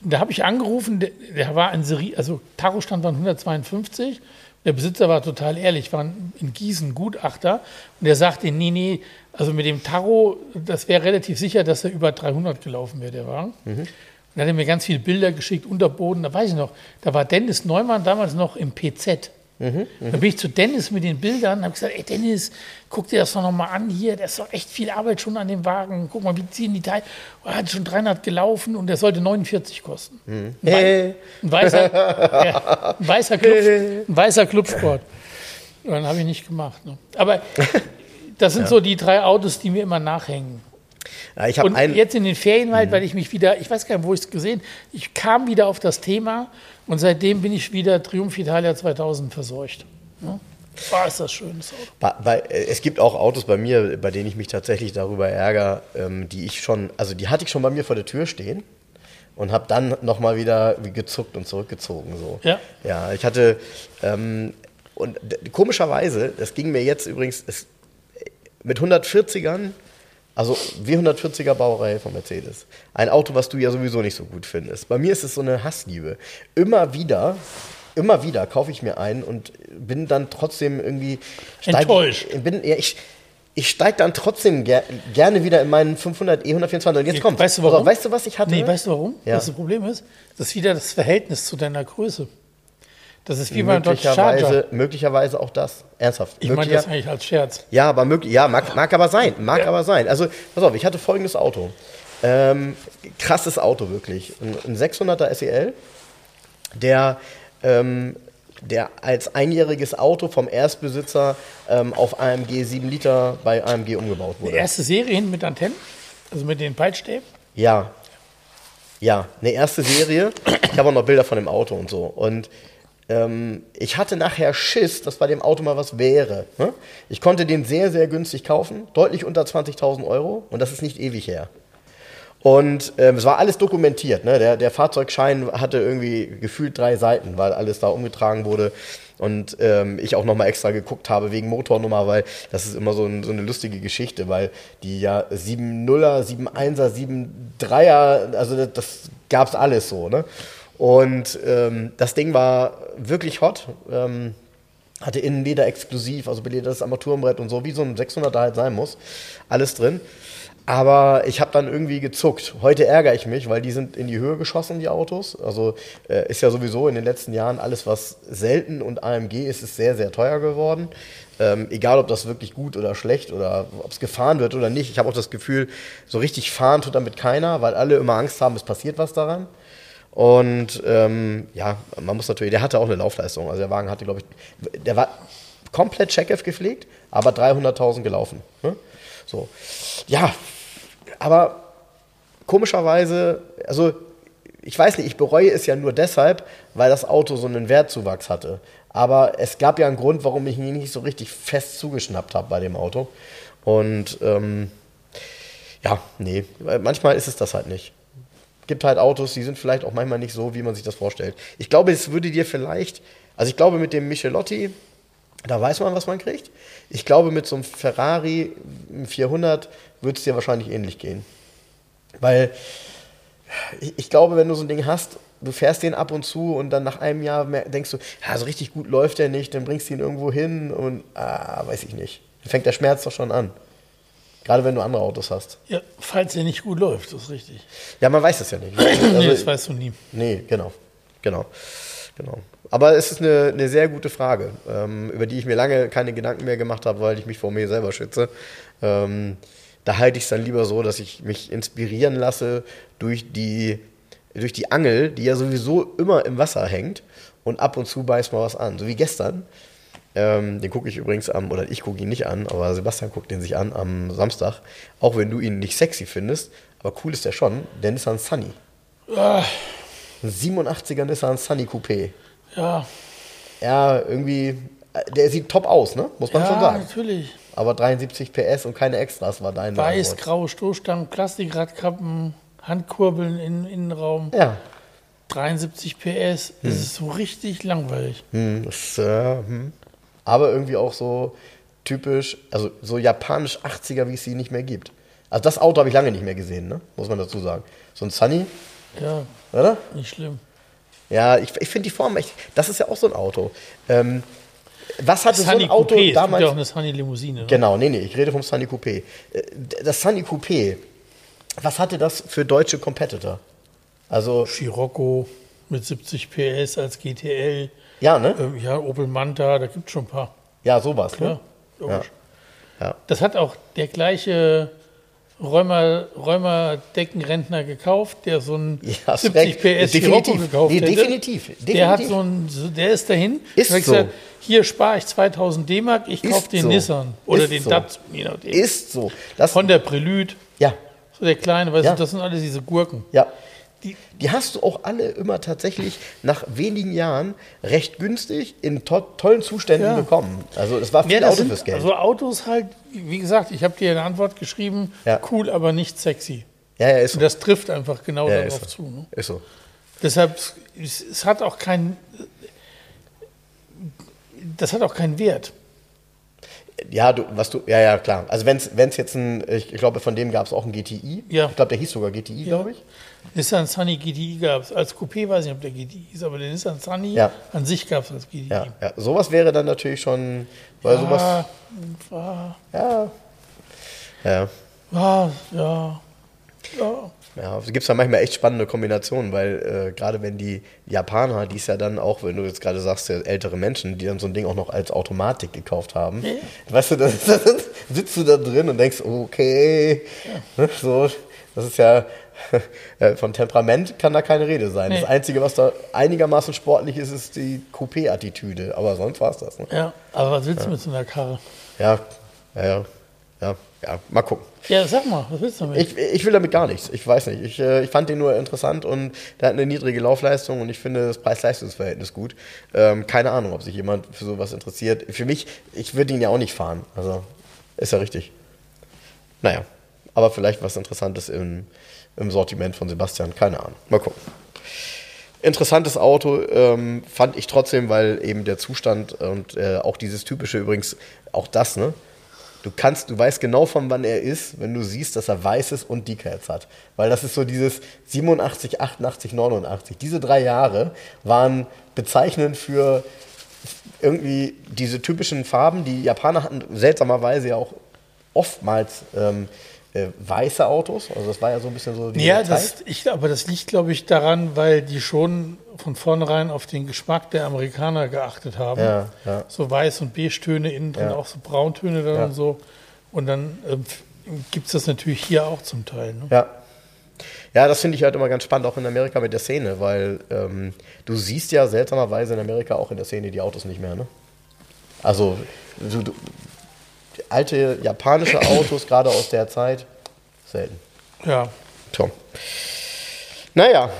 Da habe ich angerufen, der, der war ein Serie, also Tarostand waren 152. Der Besitzer war total ehrlich, war in Gießen Gutachter. Und der sagte, nee, nee, also mit dem Taro, das wäre relativ sicher, dass er über 300 gelaufen wäre, der Wagen. Und dann hat er mir ganz viele Bilder geschickt, Unterboden, da weiß ich noch, da war Dennis Neumann damals noch im PZ. Dann bin ich zu Dennis mit den Bildern und habe gesagt, ey Dennis, guck dir das doch nochmal an hier, da ist doch echt viel Arbeit schon an dem Wagen. Guck mal, wie ziehen die Teile. Oh, hat schon 300 gelaufen und der sollte 49 kosten. Ein, Wei Hey. ein, weißer, [laughs] ja, ein, weißer Club, ein weißer Clubsport. Und dann habe ich nicht gemacht. Ne? Aber [laughs] das sind so die drei Autos, die mir immer nachhängen. Ja, ich Und einen. jetzt in den Ferien halt, weil ich mich wieder, ich weiß gar nicht, wo ich es gesehen ich kam wieder auf das Thema und seitdem bin ich wieder Triumph Italia 2000 verseucht. Ja? War ist das schön, das. Bei, bei, äh, es gibt auch Autos bei mir, bei denen ich mich tatsächlich darüber ärgere, ähm, die ich schon, also die hatte ich schon bei mir vor der Tür stehen und habe dann nochmal wieder wie gezuckt und zurückgezogen. So. Ja. Ja, ich hatte, ähm, und komischerweise, das ging mir jetzt übrigens es, mit 140ern, also W140er Baureihe von Mercedes. Ein Auto, was du ja sowieso nicht so gut findest. Bei mir ist es so eine Hassliebe. Immer wieder, immer wieder kaufe ich mir einen und bin dann trotzdem irgendwie steig- Enttäuscht. Bin, ja, ich, ich steige dann trotzdem ger gerne wieder in meinen 500 E124 und jetzt kommt. Weißt du warum? Weißt du, was ich hatte? Nee, weißt du warum? Ja. Was das Problem ist? Das ist wieder das Verhältnis zu deiner Größe. Das ist wie beim Dodge möglicherweise, Charger. möglicherweise auch das. Ernsthaft. Ich meine das eigentlich als Scherz. Ja, aber möglich, ja, mag, mag aber sein, mag aber sein. Also, pass auf, ich hatte folgendes Auto. Ähm, krasses Auto, wirklich. Ein, ein 600er SEL, der, ähm, der als einjähriges Auto vom Erstbesitzer ähm, auf AMG 7 Liter bei AMG umgebaut Die wurde. erste Serie hinten mit Antennen, also mit den Peitstäben. Ja. Ja, eine erste Serie. Ich habe auch noch Bilder von dem Auto und so. Und ähm, ich hatte nachher Schiss, dass bei dem Auto mal was wäre. Ne? Ich konnte den sehr, sehr günstig kaufen, deutlich unter 20.000 Euro. Und das ist nicht ewig her. Und ähm, es war alles dokumentiert. Ne? Der, der Fahrzeugschein hatte irgendwie gefühlt drei Seiten, weil alles da umgetragen wurde. Und ähm, ich auch nochmal extra geguckt habe wegen Motornummer, weil das ist immer so, ein, so eine lustige Geschichte, weil die ja 7.0er, 7.1er, 7.3er, also das, das es alles so. Ne? Und ähm, das Ding war wirklich hot. Ähm, hatte Innenleder exklusiv, also beledertes Armaturenbrett und so, wie so ein 600er halt sein muss. Alles drin. Aber ich habe dann irgendwie gezuckt. Heute ärgere ich mich, weil die sind in die Höhe geschossen, die Autos. Also äh, ist ja sowieso in den letzten Jahren alles, was selten und AMG ist, ist sehr, sehr teuer geworden. Ähm, egal, ob das wirklich gut oder schlecht oder ob es gefahren wird oder nicht. Ich habe auch das Gefühl, so richtig fahren tut damit keiner, weil alle immer Angst haben, es passiert was daran. Und ähm, ja, man muss natürlich, der hatte auch eine Laufleistung. Also der Wagen hatte, glaube ich, der war komplett Checkev gepflegt, aber 300.000 gelaufen. Ne? So, ja, aber komischerweise, also ich weiß nicht, ich bereue es ja nur deshalb, weil das Auto so einen Wertzuwachs hatte. Aber es gab ja einen Grund, warum ich ihn nicht so richtig fest zugeschnappt habe bei dem Auto. Und ähm, ja, nee, manchmal ist es das halt nicht. Gibt halt Autos, die sind vielleicht auch manchmal nicht so, wie man sich das vorstellt. Ich glaube, es würde dir vielleicht, also ich glaube mit dem Michelotti, da weiß man, was man kriegt. Ich glaube, mit so einem Ferrari 400 würde es dir wahrscheinlich ähnlich gehen. Weil ich, ich glaube, wenn du so ein Ding hast, du fährst den ab und zu und dann nach einem Jahr denkst du, ja, so richtig gut läuft der nicht, dann bringst du ihn irgendwo hin und, ah, weiß ich nicht. Dann fängt der Schmerz doch schon an. Gerade wenn du andere Autos hast. Ja, falls er nicht gut läuft, das ist richtig. Ja, man weiß es ja nicht. [clears throat] nee, Also, das weißt du nie. Nee, genau. Genau. Genau. Aber es ist eine, eine sehr gute Frage, ähm, über die ich mir lange keine Gedanken mehr gemacht habe, weil ich mich vor mir selber schütze. Ähm, da halte ich es dann lieber so, dass ich mich inspirieren lasse durch die, durch die Angel, die ja sowieso immer im Wasser hängt und ab und zu beißt mal was an. So wie gestern. Ähm, den gucke ich übrigens am, oder ich gucke ihn nicht an, aber Sebastian guckt den sich an am Samstag. Auch wenn du ihn nicht sexy findest, aber cool ist der schon, der Nissan Sunny. Ah, Ein 87er Nissan Sunny Coupé. ja, Ja, irgendwie, äh, der sieht top aus, ne? Muss man schon ja sagen. natürlich. Aber 73 PS und keine Extras war dein Weiß, Wagenwort. graue Stoßstangen, Plastikradkappen, Handkurbeln im Innenraum, Ja. 73 PS. Das ist so richtig langweilig. Hm, das, äh, hm. Aber irgendwie auch so typisch, also so japanisch 80er, wie es sie nicht mehr gibt. Also das Auto habe ich lange nicht mehr gesehen, ne? Muss man dazu sagen. So ein Sunny, Ja, oder? nicht schlimm. Ja, ich, ich finde die Form echt, das ist ja auch so ein Auto. Ähm, was hatte so Sunny ein Auto Coupé, es gibt damals? ja auch eine Sunny Limousine. Ne? Genau, nee, nee, ich rede vom Sunny Coupé. Äh, Das Sunny Coupé, was hatte das für deutsche Competitor? Also, Scirocco mit 70 PS als GTL, Ja, ne? Ähm, ja, Opel Manta, da gibt es schon ein paar. Ja, sowas, ne? Ja, logisch. Ja. Das hat auch der gleiche Rheuma, Rheuma-Deckenrentner gekauft, der so ein Ja, hast 70 recht. PS Definitiv. Scirocco gekauft Nee, hätte. definitiv. Der hat Definitiv. so ein, der ist dahin. Ist so. gesagt, hier spare ich 2000 D-Mark, ich kaufe den so. Nissan oder Ist den so. Datsun. Ist so. Das, Von der Prelude, ja, so der kleine, weißt Ja. du, das sind alles diese Gurken. ja. Die, Die hast du auch alle immer tatsächlich nach wenigen Jahren recht günstig in to tollen Zuständen Ja. bekommen. Also es war viel ja, das Auto fürs Geld. also Autos halt, wie gesagt, ich habe dir eine Antwort geschrieben, Ja. cool, aber nicht sexy. ja, ja, ist so. Und das trifft einfach genau Ja, darauf ist zu. so. Ne? Ist so. Deshalb, es, es hat auch keinen, das hat auch keinen Wert. Ja, du, was du, ja, ja, klar. Also wenn es jetzt ein, ich glaube, von dem gab es auch ein GTI. Ja. Ich glaube, der hieß sogar GTI, glaube ich. Nissan Sunny GTI gab es. Als Coupé weiß ich nicht, ob der GTI ist, aber den Nissan Sunny Ja. an sich gab es als GTI. Ja, ja. Sowas wäre dann natürlich schon, weil sowas, Ah, war, ja, ja. war, ja, ja. Ja, es gibt ja manchmal echt spannende Kombinationen, weil äh, gerade wenn die Japaner, die es ja dann auch, wenn du jetzt gerade sagst, ja, ältere Menschen, die dann so ein Ding auch noch als Automatik gekauft haben, weißt du, das, [laughs] sitzt du da drin und denkst, okay, ne, so, das ist ja, [laughs] von Temperament kann da keine Rede sein. Nee. Das Einzige, was da einigermaßen sportlich ist, ist die Coupé-Attitüde, aber sonst war es das. Ne? ja. Aber was willst du mit so einer Karre? Ja, ja, ja, ja, ja, mal gucken. Ja, sag mal, was willst du damit? Ich, ich will damit gar nichts. Ich weiß nicht. Ich, äh, ich fand den nur interessant und der hat eine niedrige Laufleistung und ich finde das Preis-Leistungs-Verhältnis gut. Ähm, keine Ahnung, ob sich jemand für sowas interessiert. Für mich, ich würde ihn ja auch nicht fahren. Also, ist ja richtig. Naja, aber vielleicht was Interessantes im, im Sortiment von Sebastian. Keine Ahnung. Mal gucken. Interessantes Auto ähm, fand ich trotzdem, weil eben der Zustand und äh, auch dieses typische übrigens, auch das, ne? Du kannst, du weißt genau von wann er ist, wenn du siehst, dass er weiß ist und Decals hat. Weil das ist so dieses 87, 88, 89. Diese drei Jahre waren bezeichnend für irgendwie diese typischen Farben. Die Japaner hatten seltsamerweise ja auch oftmals ähm, äh, weiße Autos. Also das war ja so ein bisschen so die ja, Zeit. das, ich, aber das liegt, glaube ich, daran, weil die schon von vornherein auf den Geschmack der Amerikaner geachtet haben. Ja, ja. So Weiß- und Beige-Töne, innen drin Ja. auch so Brauntöne dann und so. Und dann ähm, gibt es das natürlich hier auch zum Teil. Ne? Ja. Ja, das finde ich halt immer ganz spannend, auch in Amerika mit der Szene, weil ähm, du siehst ja seltsamerweise in Amerika auch in der Szene die Autos nicht mehr, ne? Also, du, du, alte japanische Autos, gerade aus der Zeit, selten. Ja. Tom. Naja,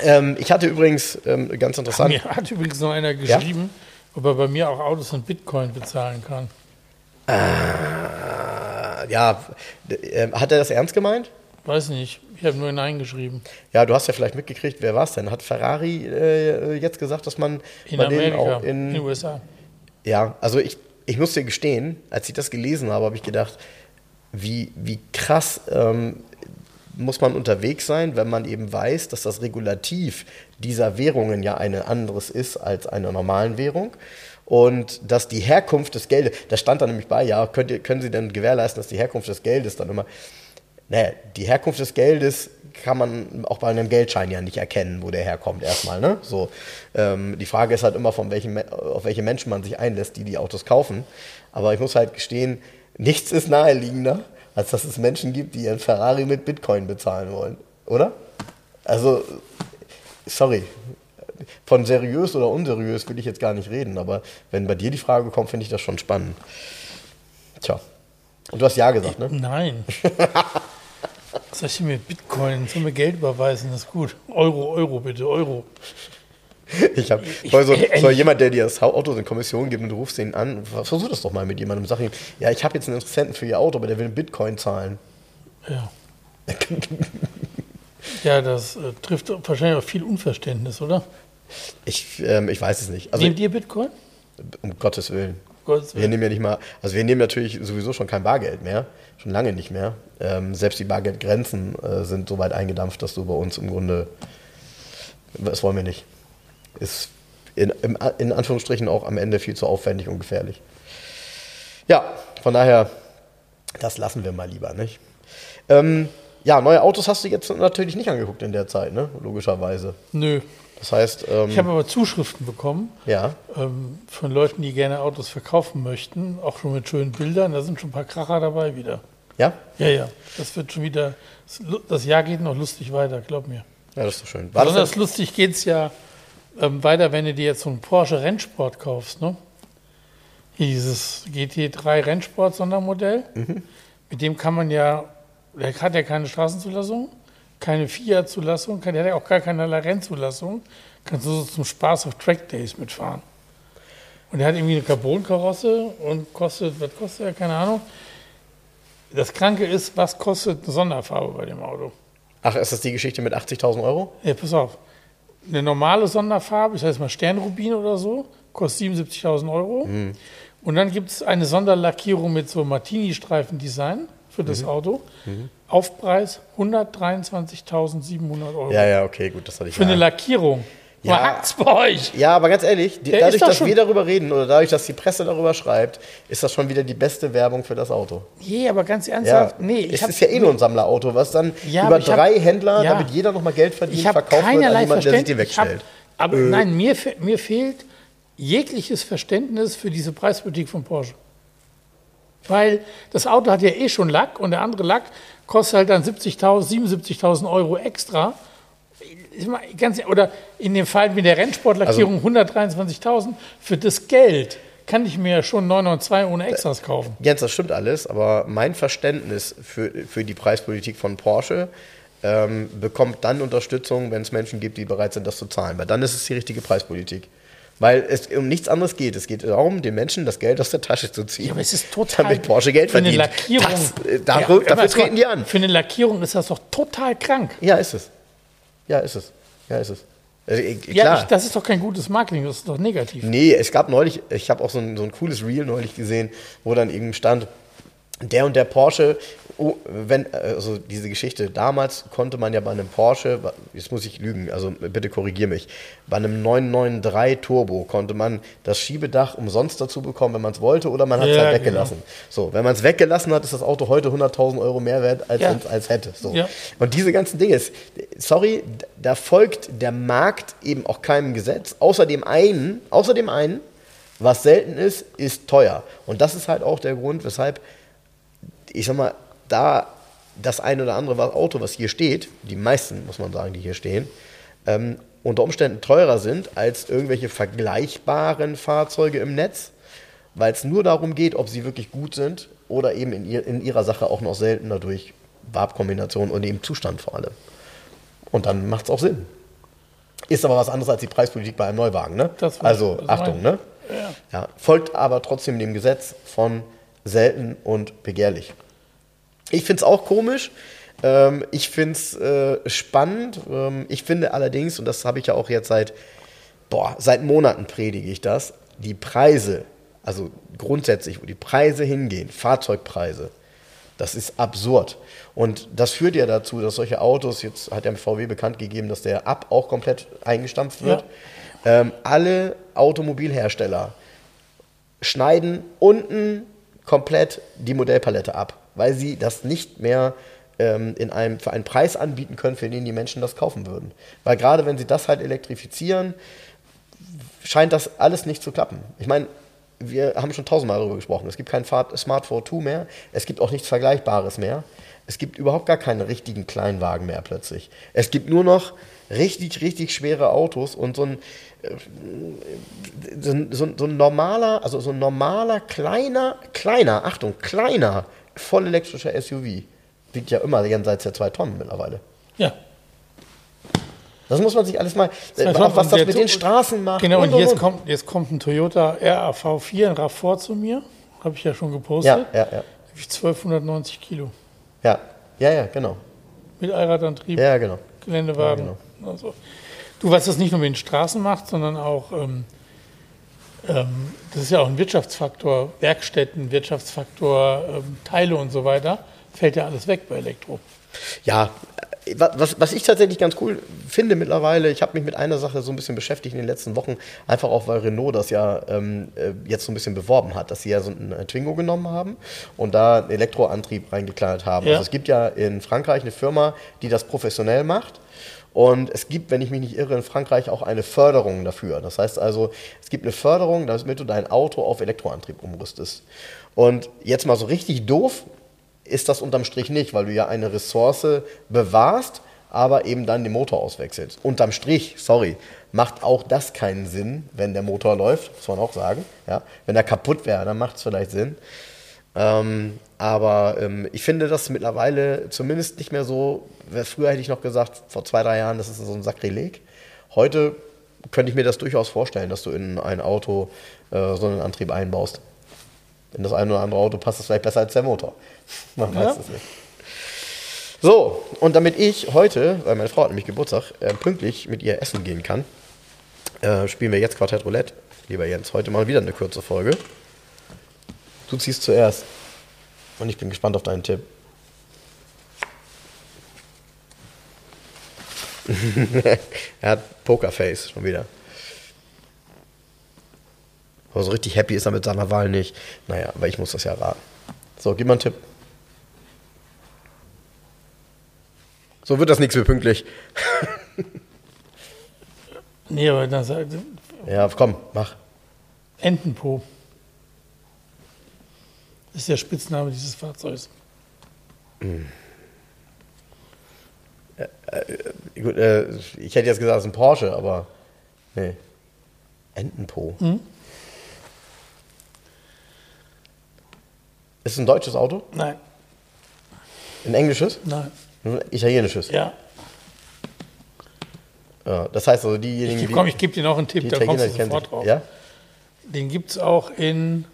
ähm, ich hatte übrigens ähm, ganz interessant. Mir hat übrigens noch einer geschrieben, ob er bei mir auch Autos in Bitcoin bezahlen kann. Äh, ja, d- äh, hat er das ernst gemeint? Weiß nicht. Ich habe nur Nein geschrieben. Ja, du hast ja vielleicht mitgekriegt, wer war es denn? Hat Ferrari äh, jetzt gesagt, dass man In bei denen Amerika, auch in in, den USA. Ja, also ich, ich muss dir gestehen, als ich das gelesen habe, habe ich gedacht, wie, wie krass ähm, muss man unterwegs sein, wenn man eben weiß, dass das Regulativ dieser Währungen ja ein anderes ist als einer normalen Währung. Und dass die Herkunft des Geldes, da stand da nämlich bei, ja, könnt ihr, können Sie denn gewährleisten, dass die Herkunft des Geldes dann immer, naja, die Herkunft des Geldes kann man auch bei einem Geldschein ja nicht erkennen, wo der herkommt erstmal. Ne? So, ähm, die Frage ist halt immer, von welchen, auf welche Menschen man sich einlässt, die die Autos kaufen. Aber ich muss halt gestehen, nichts ist naheliegender, als dass es Menschen gibt, die ihren Ferrari mit Bitcoin bezahlen wollen. Oder? Also, sorry. Von seriös oder unseriös will ich jetzt gar nicht reden, aber wenn bei dir die Frage kommt, finde ich das schon spannend. Tja. Und du hast Ja gesagt, ne? Nein. [laughs] Soll ich mir Bitcoin, soll mir Geld überweisen? Das ist gut. Euro, Euro bitte, Euro. Ich habe so, so jemand, der dir das Auto in Kommission gibt und du rufst ihn an, versuch das doch mal mit jemandem. Sag ihm, ja, ich habe jetzt einen Interessenten für ihr Auto, aber der will Bitcoin zahlen. Ja. [laughs] Ja, das äh, trifft wahrscheinlich auch viel Unverständnis, oder? Ich, ähm, ich weiß es nicht. Also, Nehmt ihr Bitcoin? um Gottes Willen. Gottes Wir Willen. nehmen ja nicht mal, also wir nehmen natürlich sowieso schon kein Bargeld mehr, schon lange nicht mehr. Ähm, selbst die Bargeldgrenzen äh, sind so weit eingedampft, dass du bei uns im Grunde, das wollen wir nicht. Ist in, in Anführungsstrichen auch am Ende viel zu aufwendig und gefährlich. Ja, von daher, das lassen wir mal lieber, nicht? Ähm, ja, neue Autos hast du jetzt natürlich nicht angeguckt in der Zeit, ne? Logischerweise. Nö. Das heißt, ähm, Ich habe aber Zuschriften bekommen ja, ähm, von Leuten, die gerne Autos verkaufen möchten, auch schon mit schönen Bildern. Da sind schon ein paar Kracher dabei wieder. ja, Ja, ja, das wird schon wieder, das Jahr geht noch lustig weiter, glaub mir. ja, das ist doch schön. War Besonders lustig geht es ja ähm, weiter, wenn du dir jetzt so einen Porsche Rennsport kaufst. Ne? Hier dieses GT3 Rennsport Sondermodell. Mhm. Mit dem kann man ja, der hat ja keine Straßenzulassung, keine FIA-Zulassung, der hat ja auch gar keinerlei Rennzulassung. Kannst du so zum Spaß auf Track Days mitfahren. Und der hat irgendwie eine Carbonkarosse und kostet, was kostet er? Keine Ahnung. Das Kranke ist, was kostet eine Sonderfarbe bei dem Auto? ach, ist das die Geschichte mit 80.000 Euro? Ja, pass auf. Eine normale Sonderfarbe, ich sage mal Sternrubin oder so, kostet 77.000 Euro. Und dann gibt es eine Sonderlackierung mit so Martini-Streifen-Design für das Auto. Aufpreis 123.700 Euro. Ja, ja, okay, gut, das hatte ich Für eine ja. Lackierung. Ja. Ja. Hackt's bei euch. Ja, aber ganz ehrlich, die, dadurch, dass wir darüber reden oder dadurch, dass die Presse darüber schreibt, ist das schon wieder die beste Werbung für das Auto. Nee, aber ganz Ja, ernsthaft, nee. Ich es ist ja eh nur ein Sammlerauto, was dann Ja, über ich hab- drei Händler, ja. damit jeder nochmal Geld verdient, verkauft wird an jemanden, der sich den. Ich hab, wegstellt. aber Äh. nein, mir, mir fehlt jegliches Verständnis für diese Preispolitik von Porsche. Weil das Auto hat ja eh schon Lack und der andere Lack kostet halt dann 70.000, 77.000 Euro extra. Ganz, oder in dem Fall mit der Rennsportlackierung Also 123.000. Für das Geld kann ich mir schon 992 ohne Extras kaufen. Jens, das stimmt alles, aber mein Verständnis für, für die Preispolitik von Porsche ähm, bekommt dann Unterstützung, wenn es Menschen gibt, die bereit sind, das zu zahlen. Weil dann ist es die richtige Preispolitik. Weil es um nichts anderes geht. Es geht darum, den Menschen das Geld aus der Tasche zu ziehen. Ja, aber es ist total. Damit Porsche Geld für eine verdient. Lackierung. Das, äh, dar- Ja, dafür treten die an. Für eine Lackierung ist das doch total krank. Ja, ist es. Ja, ist es. Ja, ist es. Also, äh, Ja, klar. ich, das ist doch kein gutes Marketing, das ist doch negativ. Nee, es gab neulich, ich habe auch so ein, so ein cooles Reel neulich gesehen, wo dann eben stand, der und der Porsche, oh, wenn, also diese Geschichte, damals konnte man ja bei einem Porsche, jetzt muss ich lügen, also bitte korrigier mich, bei einem 993 Turbo konnte man das Schiebedach umsonst dazu bekommen, wenn man es wollte, oder man hat es Ja, halt weggelassen. So, wenn man es weggelassen hat, ist das Auto heute 100.000 Euro mehr wert, als Ja. es als hätte. So. Ja. Und diese ganzen Dinge, ist- sorry, da folgt der Markt eben auch keinem Gesetz, außer dem einen, außer dem einen, was selten ist, ist teuer. Und das ist halt auch der Grund, weshalb, ich sag mal, da das ein oder andere Auto, was hier steht, die meisten, muss man sagen, die hier stehen, ähm, unter Umständen teurer sind als irgendwelche vergleichbaren Fahrzeuge im Netz, weil es nur darum geht, ob sie wirklich gut sind oder eben in, ihr, in ihrer Sache auch noch seltener durch Farbkombination und eben Zustand vor allem. Und dann macht es auch Sinn. Ist aber was anderes als die Preispolitik bei einem Neuwagen. Ne? Also Achtung, ne? Ja, folgt aber trotzdem dem Gesetz von selten und begehrlich. Ich finde es auch komisch. Ähm, ich finde es äh, spannend. Ähm, ich finde allerdings, und das habe ich ja auch jetzt seit, boah, seit Monaten predige ich das, die Preise, also grundsätzlich, wo die Preise hingehen, Fahrzeugpreise, das ist absurd. Und das führt ja dazu, dass solche Autos, jetzt hat ja VW bekannt gegeben, dass der Ab auch komplett eingestampft wird. Ähm, alle Automobilhersteller schneiden unten komplett die Modellpalette ab, weil sie das nicht mehr ähm, in einem, für einen Preis anbieten können, für den die Menschen das kaufen würden. Weil gerade wenn sie das halt elektrifizieren, scheint das alles nicht zu klappen. Ich meine, wir haben schon tausendmal darüber gesprochen. Es gibt kein Fahrt- Smart 4 mehr, es gibt auch nichts Vergleichbares mehr. Es gibt überhaupt gar keine richtigen Kleinwagen mehr plötzlich. Es gibt nur noch richtig, richtig schwere Autos und so ein, so ein, so so ein normaler, also so ein normaler, kleiner, kleiner, Achtung, kleiner, voll elektrischer SUV wiegt ja immer jenseits der zwei Tonnen mittlerweile. Ja. Das muss man sich alles mal, äh, auch was das mit den Straßen macht. Genau, und, und, jetzt, und. Kommt, jetzt kommt ein Toyota RAV4, ein RAV4 zu mir. Habe ich ja schon gepostet. Ja, ja, ja. Wiegt 1290 Kilo. Ja, ja, ja, genau. Mit Allradantrieb, Ja, genau. Geländewagen. Ja, also. Du, was das nicht nur mit den Straßen macht, sondern auch, ähm, ähm, das ist ja auch ein Wirtschaftsfaktor, Werkstätten, Wirtschaftsfaktor, ähm, Teile und so weiter, fällt ja alles weg bei Elektro. Ja, was, was ich tatsächlich ganz cool finde mittlerweile, ich habe mich mit einer Sache so ein bisschen beschäftigt in den letzten Wochen, einfach auch weil Renault das ja ähm, äh, jetzt so ein bisschen beworben hat, dass sie ja so einen Twingo genommen haben und da einen Elektroantrieb reingeknallt haben. Ja. Also es gibt ja in Frankreich eine Firma, die das professionell macht. Und es gibt, wenn ich mich nicht irre, in Frankreich auch eine Förderung dafür. Das heißt also, es gibt eine Förderung, damit du dein Auto auf Elektroantrieb umrüstest. Und jetzt mal so richtig doof, ist das unterm Strich nicht, weil du ja eine Ressource bewahrst, aber eben dann den Motor auswechselst. Unterm Strich, sorry, macht auch das keinen Sinn, wenn der Motor läuft, muss man auch sagen. Ja? Wenn er kaputt wäre, dann macht es vielleicht Sinn. Ähm, aber ähm, ich finde das mittlerweile zumindest nicht mehr so, früher hätte ich noch gesagt, vor zwei, drei Jahren, das ist so ein Sakrileg. Heute könnte ich mir das durchaus vorstellen, dass du in ein Auto äh, so einen Antrieb einbaust. In das eine oder andere Auto passt es vielleicht besser als der Motor. [laughs] Man weiß es nicht. So, und damit ich heute, weil meine Frau hat nämlich Geburtstag, äh, pünktlich mit ihr essen gehen kann, äh, spielen wir jetzt Quartett Roulette. Lieber Jens, heute mal wieder eine kurze Folge. Du ziehst zuerst. Und ich bin gespannt auf deinen Tipp. [laughs] er hat Pokerface schon wieder. Aber so richtig happy ist er mit seiner Wahl nicht. Naja, aber ich muss das ja raten. So, gib mal einen Tipp. So wird das nichts mehr pünktlich. nee, aber das. Ja, komm, mach. Entenpo. Ist der Spitzname dieses Fahrzeugs. Hm. Äh, gut, äh, ich hätte jetzt gesagt, es ist ein Porsche, aber nee. Entenpo. Hm? Ist es ein deutsches Auto? Nein. Ein englisches? Nein. Ein italienisches? Ja. ja das heißt also diejenigen, ich, komm, ich gebe dir noch einen Tipp, da kommst du sofort drauf. Ja? Den gibt es auch in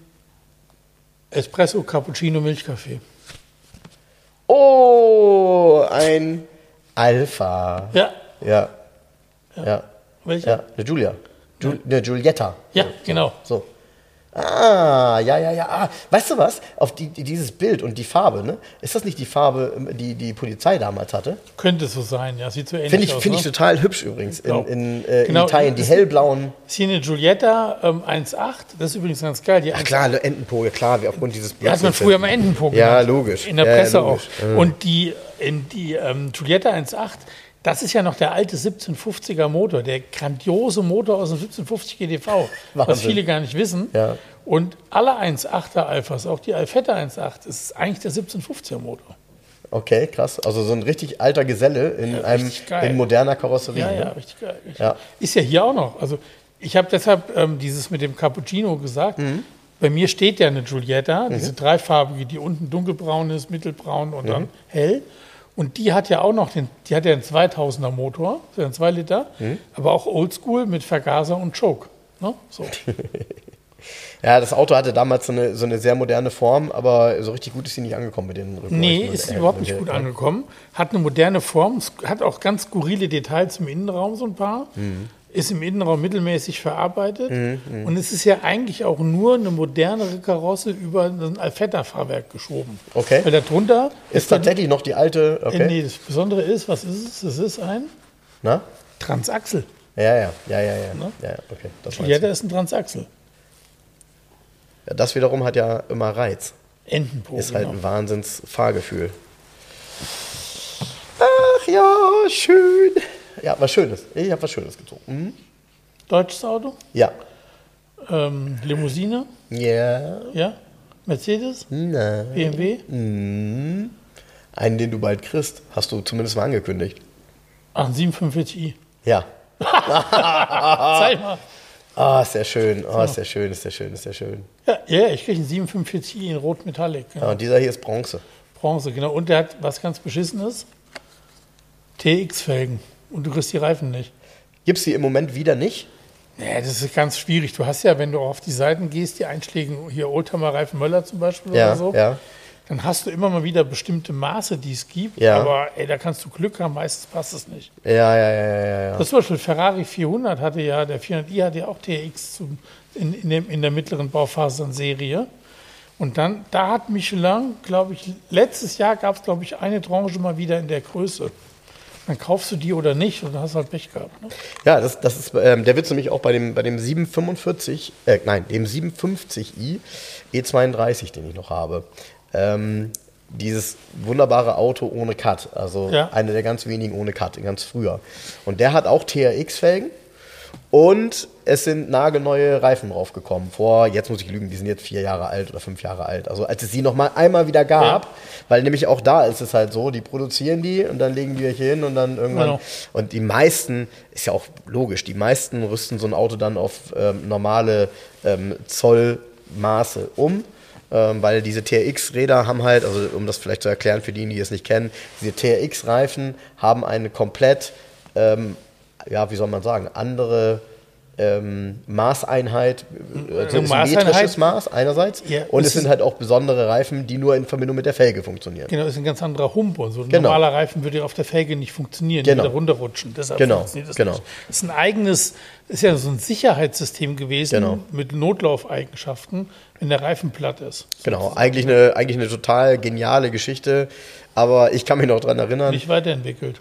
Espresso, Cappuccino, Milchkaffee. Oh, ein Alpha. Ja. Ja. Ja. ja. Welcher? Ja, eine Julia. Ju eine Giulietta. Ja, genau. So. Ah, ja, ja, ja. Ah, weißt du was? Auf die, dieses Bild und die Farbe, ne? Ist das nicht die Farbe, die die Polizei damals hatte? Könnte so sein, ja. Sieht so ähnlich Finde ich, aus. Find ne? ich total hübsch übrigens in, in, äh, genau. in Italien. Die hellblauen. Eine Giulietta ähm, 1.8. Das ist übrigens ganz geil. Die Ach klar, Entenpo, ja klar, aufgrund dieses Blocks. Ja, hat man früher mal Entenpo gemacht. Ja, logisch. In der ja, Presse logisch. auch. Und die, in die ähm, Giulietta 1.8 das ist ja noch der alte 1750er Motor, der grandiose Motor aus dem 1750 GDV, Wahnsinn. was viele gar nicht wissen. Ja. Und alle 1.8er Alphas, auch die Alfetta 1.8, ist eigentlich der 1750er Motor. Okay, krass. Also so ein richtig alter Geselle in ja, einem in moderner Karosserie. Ja, ja, richtig geil. Richtig. Ja. Ist ja hier auch noch. Also ich habe deshalb ähm, dieses mit dem Cappuccino gesagt. Mhm. Bei mir steht ja eine Giulietta, mhm. diese dreifarbige, die unten dunkelbraun ist, mittelbraun und mhm. dann hell. Und die hat ja auch noch den, die hat ja einen 2000er Motor, so einen 2 Liter, mhm. aber auch Oldschool mit Vergaser und Choke. Ne? So. [laughs] ja, das Auto hatte damals so eine, so eine sehr moderne Form, aber so richtig gut ist sie nicht angekommen mit den Rücken. Nee, ist äh, überhaupt nicht gut angekommen. Hat eine moderne Form, hat auch ganz skurrile Details im Innenraum, so ein paar. Mhm ist im Innenraum mittelmäßig verarbeitet. Mhm, mh. Und es ist ja eigentlich auch nur eine modernere Karosse über ein Alfetta-Fahrwerk geschoben. Okay. Weil darunter ist, ist tatsächlich noch die alte. Okay. Nee, das Besondere ist, was ist es? Es ist ein Na? Transaxel. Ja, ja, ja, ja, ja. Ne? ja okay, das ja, da ist ein Transaxel. Ja, das wiederum hat ja immer Reiz. Entenpo. Ist halt genau. ein Wahnsinns-Fahrgefühl. Ach ja, schön. Ja, was Schönes. Ich habe was Schönes gezogen. Mhm. Deutsches Auto? Ja. Ähm, Limousine? Ja. Ja? Mercedes? Nein. BMW? Mhm. Einen, den du bald kriegst, hast du zumindest mal angekündigt. Ach, ein 745i. Ja. [laughs] Zeig mal. Ah, oh, ist sehr schön. Oh, ist sehr schön, ist sehr schön, ist sehr schön. Ja, ja ich kriege einen 745i in Rot Metallic. Genau. Ja, und dieser hier ist Bronze. Bronze, genau. Und der hat was ganz Beschissenes. TX-Felgen. Und du kriegst die Reifen nicht. Gibt es die im Moment wieder nicht? Nee, das ist ganz schwierig. Du hast ja, wenn du auf die Seiten gehst, die Einschläge, hier Oldtimer Reifen Möller zum Beispiel ja, oder so, ja. dann hast du immer mal wieder bestimmte Maße, die es gibt. Ja. Aber ey, da kannst du Glück haben, meistens passt es nicht. Ja, ja, ja, ja. ja. Das zum Beispiel Ferrari 400 hatte ja, der 400i hatte ja auch TX zum, in, in, dem, in der mittleren Bauphasenserie. Und dann, da hat Michelin, glaube ich, letztes Jahr gab es, glaube ich, eine Tranche mal wieder in der Größe. Dann kaufst du die oder nicht und dann hast du halt Pech gehabt. Ne? Ja, das, das ist, ähm, der Witz nämlich auch bei dem, bei dem 745, äh, nein, dem 750i E32, den ich noch habe. Ähm, dieses wunderbare Auto ohne Cut, also Ja. eine der ganz wenigen ohne Cut, ganz früher. Und der hat auch TRX-Felgen und es sind nagelneue Reifen draufgekommen. Vor, jetzt muss ich lügen, die sind jetzt vier Jahre alt oder fünf Jahre alt. Also als es sie noch mal einmal wieder gab, Ja. weil nämlich auch da ist es halt so, die produzieren die und dann legen die welche hin und dann irgendwann. Genau. Und die meisten, ist ja auch logisch, die meisten rüsten so ein Auto dann auf ähm, normale ähm, Zollmaße um. Ähm, weil diese TRX-Räder haben halt, also um das vielleicht zu erklären für diejenigen, die es nicht kennen, diese TRX-Reifen haben eine komplett, ähm, ja, wie soll man sagen, andere ähm, Maßeinheit, Also Maßeinheit- metrisches Maß einerseits Ja, und es sind halt auch besondere Reifen, die nur in Verbindung mit der Felge funktionieren. Genau, ist ein ganz anderer Hump und so. Ein Genau. normaler Reifen würde auf der Felge nicht funktionieren, Genau. würde runterrutschen. Deshalb Genau, funktioniert das genau. nicht. Das ist ein eigenes, ist ja so ein Sicherheitssystem gewesen Genau. mit Notlaufeigenschaften, wenn der Reifen platt ist. Genau, eigentlich eine, eigentlich eine total geniale Geschichte, aber ich kann mich noch dran erinnern. Nicht weiterentwickelt.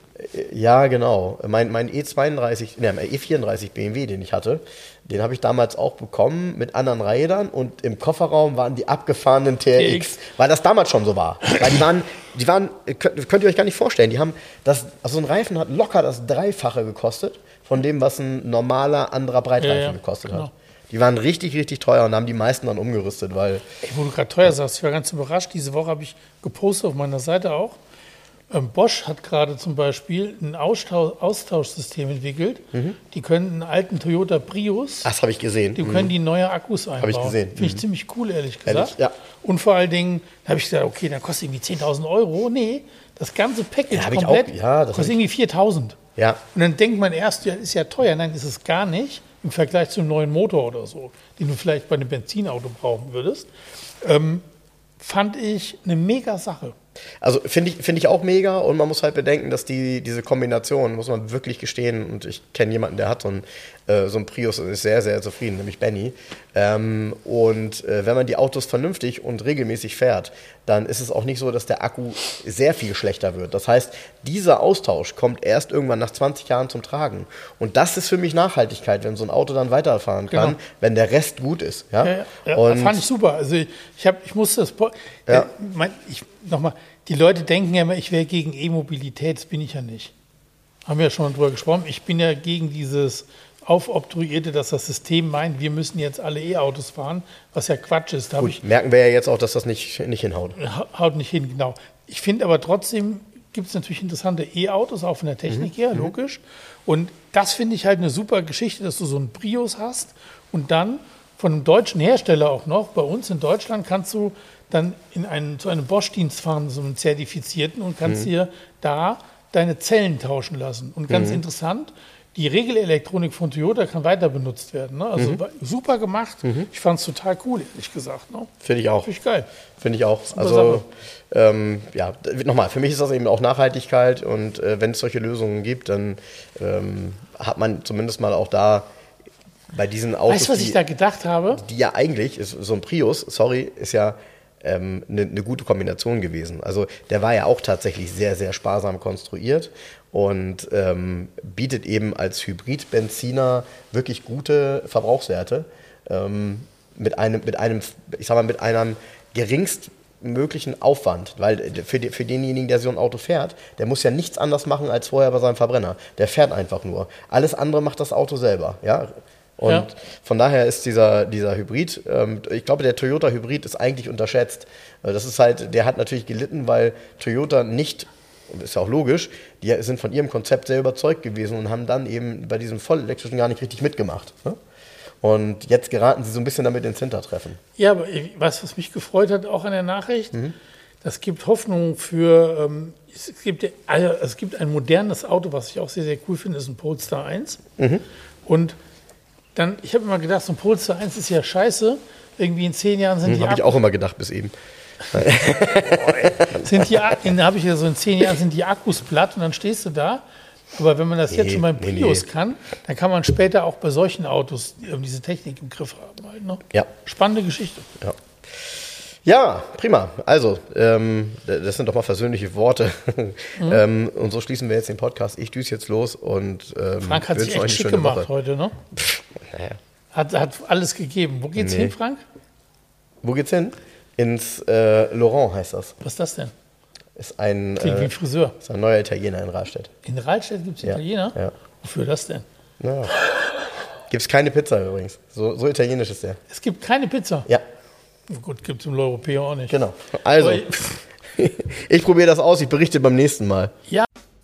Ja, genau. Mein, mein E32, ne, mein E34 BMW, den ich hatte, den habe ich damals auch bekommen mit anderen Rädern und im Kofferraum waren die abgefahrenen TRX, weil das damals schon so war. Weil die waren, die waren, könnt, könnt ihr euch gar nicht vorstellen, die haben das, also so ein Reifen hat locker das Dreifache gekostet von dem, was ein normaler anderer Breitreifen Ja, ja, gekostet genau. hat. Die waren richtig, richtig teuer und haben die meisten dann umgerüstet, weil Ey, wo du gerade teuer sagst, ich war ganz überrascht. Diese Woche habe ich gepostet auf meiner Seite auch. Ähm, Bosch hat gerade zum Beispiel ein Austausch Austauschsystem entwickelt. Mhm. Die können einen alten Toyota Prius, das habe ich gesehen. die können die neue Akkus einbauen. ich gesehen. Finde ich ziemlich cool, ehrlich gesagt. Ehrlich? Ja. Und vor allen Dingen, da habe ich gesagt, okay, dann kostet irgendwie 10.000 Euro. Nee, das ganze Package Ja, komplett auch- ja, kostet irgendwie 4.000. Ja. Und dann denkt man erst, ja, ist ja teuer. Nein, ist es gar nicht im Vergleich zum neuen Motor oder so, den du vielleicht bei einem Benzinauto brauchen würdest. Ähm, fand ich eine mega Sache. Also finde ich, finde ich auch mega und man muss halt bedenken, dass die, diese Kombination, muss man wirklich gestehen, und ich kenne jemanden, der hat so ein, äh, so ein Prius und ist sehr, sehr zufrieden, nämlich Benny. Ähm, und äh, wenn man die Autos vernünftig und regelmäßig fährt, dann ist es auch nicht so, dass der Akku sehr viel schlechter wird. Das heißt, dieser Austausch kommt erst irgendwann nach 20 Jahren zum Tragen. Und das ist für mich Nachhaltigkeit, wenn so ein Auto dann weiterfahren kann, Genau. wenn der Rest gut ist. Ja? Ja, ja, und fand ich super. Also ich, ich, hab, ich musste das. Ja. Äh, mein, ich, nochmal, die Leute denken ja immer, ich wäre gegen E-Mobilität. Das bin ich ja nicht. Haben wir ja schon drüber gesprochen. Ich bin ja gegen dieses aufobtruierte, dass das System meint, wir müssen jetzt alle E-Autos fahren, was ja Quatsch ist. Gut, merken wir ja jetzt auch, dass das nicht, nicht hinhaut. Ha- haut nicht hin, genau. Ich finde aber trotzdem gibt es natürlich interessante E-Autos, auch von der Technik her, logisch. Und das finde ich halt eine super Geschichte, dass du so einen Prius hast und dann von einem deutschen Hersteller auch noch, bei uns in Deutschland kannst du dann in einen, zu einem Bosch-Dienst fahren, so einen zertifizierten, und kannst dir da deine Zellen tauschen lassen. Und ganz interessant, die Regelelektronik von Toyota kann weiter benutzt werden. Ne? Also wa- super gemacht. Ich fand es total cool, ehrlich gesagt. Ne? Finde ich auch. Finde ich geil. Finde ich auch. Also, ähm, ja, nochmal, für mich ist das eben auch Nachhaltigkeit und äh, wenn es solche Lösungen gibt, dann ähm, hat man zumindest mal auch da bei diesen Autos, Weißt du, was die, ich da gedacht habe? die ja eigentlich, ist, so ein Prius, sorry, ist ja ähm, eine ne gute Kombination gewesen. Also der war ja auch tatsächlich sehr, sehr sparsam konstruiert und ähm, bietet eben als Hybrid-Benziner wirklich gute Verbrauchswerte ähm, mit einem, mit einem, ich sag mal, mit einem geringstmöglichen Aufwand, weil für, die, für denjenigen, der so ein Auto fährt, der muss ja nichts anders machen als vorher bei seinem Verbrenner. Der fährt einfach nur. Alles andere macht das Auto selber, ja. Und Ja. von daher ist dieser, dieser Hybrid, ähm, ich glaube, der Toyota Hybrid ist eigentlich unterschätzt. Äh, Das ist halt, der hat natürlich gelitten, weil Toyota nicht, ist ja auch logisch, die sind von ihrem Konzept sehr überzeugt gewesen und haben dann eben bei diesem vollelektrischen gar nicht richtig mitgemacht. Ne? Und jetzt geraten sie so ein bisschen damit ins Hintertreffen. Ja, aber was, was mich gefreut hat, auch an der Nachricht, Mhm. das gibt Hoffnung für, ähm, es, gibt, ja- also es gibt ein modernes Auto, was ich auch sehr, sehr cool finde, ist ein Polestar 1. Mhm. Und dann, ich habe immer gedacht, so ein Polestar 1 ist ja scheiße. Irgendwie in zehn Jahren sind die, Habe Hm, ich auch immer gedacht bis eben. [laughs] sind die, habe ich ja so in zehn Jahren sind die Akkus platt und dann stehst du da. Aber wenn man das jetzt Nee, schon beim nee, Prius nee. kann, dann kann man später auch bei solchen Autos diese Technik im Griff haben. Halt, ne? Ja. Spannende Geschichte. Ja. Ja, prima. Also, ähm, das sind doch mal versöhnliche Worte. Mhm. [laughs] ähm, und so schließen wir jetzt den Podcast. Ich düse jetzt los und ähm, Frank hat sich echt schick gemacht Woche. heute, ne? Pff, naja. hat, hat alles gegeben. Wo geht's nee. hin, Frank? Wo geht's hin? Ins äh, Laurent heißt das. Was ist das denn? Ist ein, Klingt wie ein Friseur. Ist ein neuer Italiener in Rahlstedt. In Rahlstedt gibt es Italiener? Ja. Wofür das denn? Ja. Gibt es keine Pizza übrigens. So, so italienisch ist der. Es gibt keine Pizza? Ja. Gut, gibt es im Europäer auch nicht. Genau. Also, [laughs] ich probiere das aus, ich berichte beim nächsten Mal. Ja.